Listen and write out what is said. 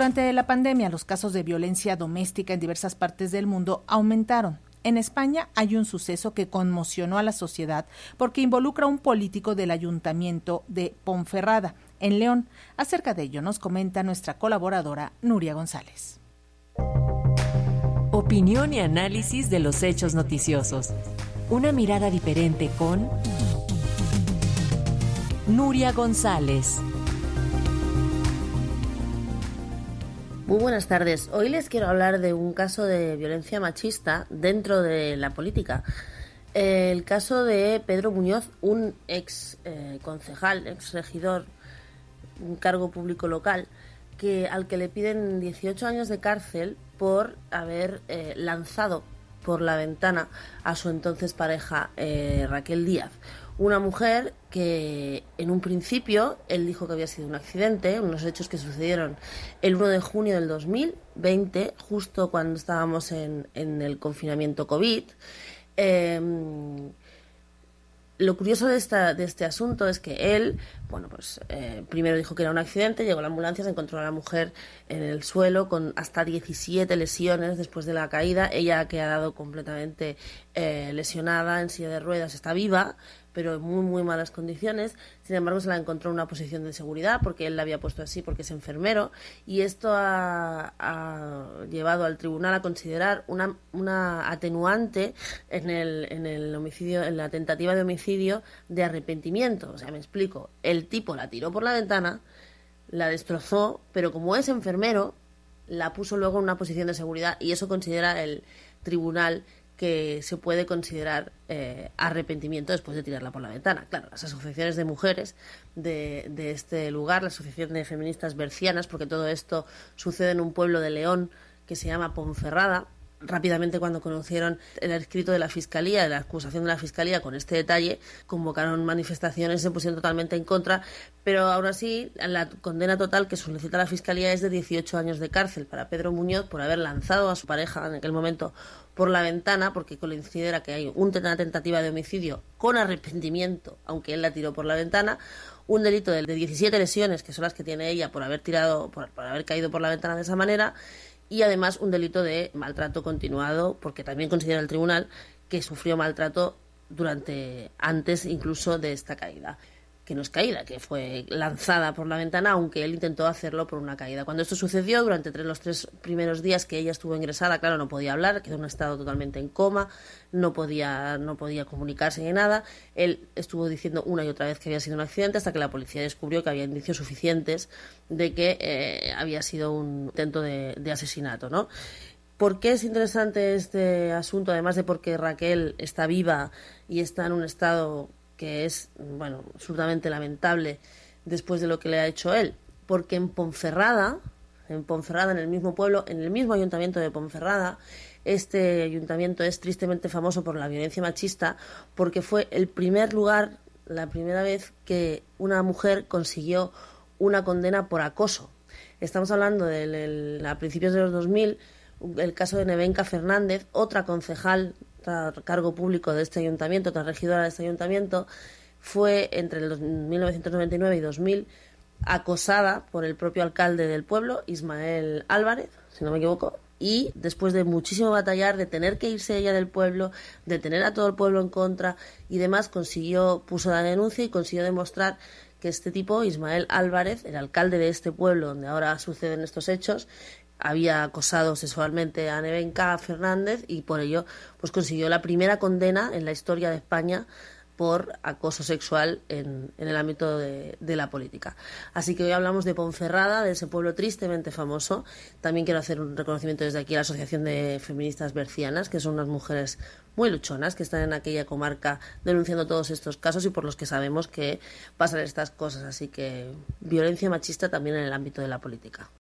Durante la pandemia, los casos de violencia doméstica en diversas partes del mundo aumentaron. En España hay un suceso que conmocionó a la sociedad porque involucra a un político del ayuntamiento de Ponferrada, en León. Acerca de ello nos comenta nuestra colaboradora Nuria González. Opinión y análisis de los hechos noticiosos. Una mirada diferente con Nuria González. Muy buenas tardes. Hoy les quiero hablar de un caso de violencia machista dentro de la política. El caso de Pedro Muñoz, un ex eh, concejal, ex regidor, un cargo público local, que, al que le piden 18 años de cárcel por haber eh, lanzado por la ventana a su entonces pareja eh, Raquel Díaz una mujer que en un principio él dijo que había sido un accidente, unos hechos que sucedieron el 1 de junio del 2020, justo cuando estábamos en, el confinamiento COVID. Em, lo curioso de, esta, de este asunto es que él, bueno, pues eh, primero dijo que era un accidente, llegó la ambulancia, se encontró a la mujer en el suelo con hasta 17 lesiones después de la caída. Ella ha quedado completamente eh, lesionada, en silla de ruedas, está viva, pero en muy, muy malas condiciones. Sin embargo, se la encontró en una posición de seguridad porque él la había puesto así porque es enfermero y esto ha, llevado al tribunal a considerar una, una atenuante en el, en el homicidio, en la tentativa de homicidio de arrepentimiento. O sea, me explico. El tipo la tiró por la ventana, la destrozó, pero como es enfermero, la puso luego en una posición de seguridad y eso considera el tribunal que se puede considerar eh, arrepentimiento después de tirarla por la ventana. Claro, las asociaciones de mujeres de, de, este lugar, la Asociación de Feministas Bercianas, porque todo esto sucede en un pueblo de León que se llama Ponferrada, rápidamente cuando conocieron el escrito de la Fiscalía, de la acusación de la Fiscalía con este detalle, convocaron manifestaciones, se pusieron totalmente en contra, pero aún así la condena total que solicita la Fiscalía es de 18 años de cárcel para Pedro Muñoz por haber lanzado a su pareja en aquel momento por la ventana, porque considera que hay una tentativa de homicidio con arrepentimiento, aunque él la tiró por la ventana, un delito de 17 lesiones, que son las que tiene ella por haber tirado, por haber caído por la ventana de esa manera, y además un delito de maltrato continuado, porque también considera el tribunal que sufrió maltrato durante antes incluso de esta caída que no es caída, que fue lanzada por la ventana, aunque él intentó hacerlo por una caída. Cuando esto sucedió, durante los tres primeros días que ella estuvo ingresada, claro, no podía hablar, quedó en un estado totalmente en coma, no podía, no podía comunicarse ni nada. Él estuvo diciendo una y otra vez que había sido un accidente hasta que la policía descubrió que había indicios suficientes de que eh, había sido un intento de, de asesinato, ¿no? ¿Por qué es interesante este asunto? Además de porque Raquel está viva y está en un estado que es, bueno, absolutamente lamentable después de lo que le ha hecho él. Porque en Ponferrada, en Ponferrada, en el mismo pueblo, en el mismo ayuntamiento de Ponferrada, este ayuntamiento es tristemente famoso por la violencia machista porque fue el primer lugar, la primera vez que una mujer consiguió una condena por acoso. Estamos hablando de, a principios de los 2000, el caso de Nevenka Fernández, otra concejal cargo público de este ayuntamiento, otra regidora de este ayuntamiento, fue entre el 1999 y 2000 acosada por el propio alcalde del pueblo, Ismael Álvarez, si no me equivoco, y después de muchísimo batallar, de tener que irse ella del pueblo, de tener a todo el pueblo en contra y demás, consiguió, puso la denuncia y consiguió demostrar que este tipo, Ismael Álvarez, el alcalde de este pueblo donde ahora suceden estos hechos, había acosado sexualmente a Nevenka Fernández y por ello pues consiguió la primera condena en la historia de España por acoso sexual en, el ámbito de, la política. Así que hoy hablamos de Ponferrada, de ese pueblo tristemente famoso. También quiero hacer un reconocimiento desde aquí a la Asociación de Feministas Bercianas, que son unas mujeres muy luchonas que están en aquella comarca denunciando todos estos casos y por los que sabemos que pasan estas cosas. Así que violencia machista también en el ámbito de la política.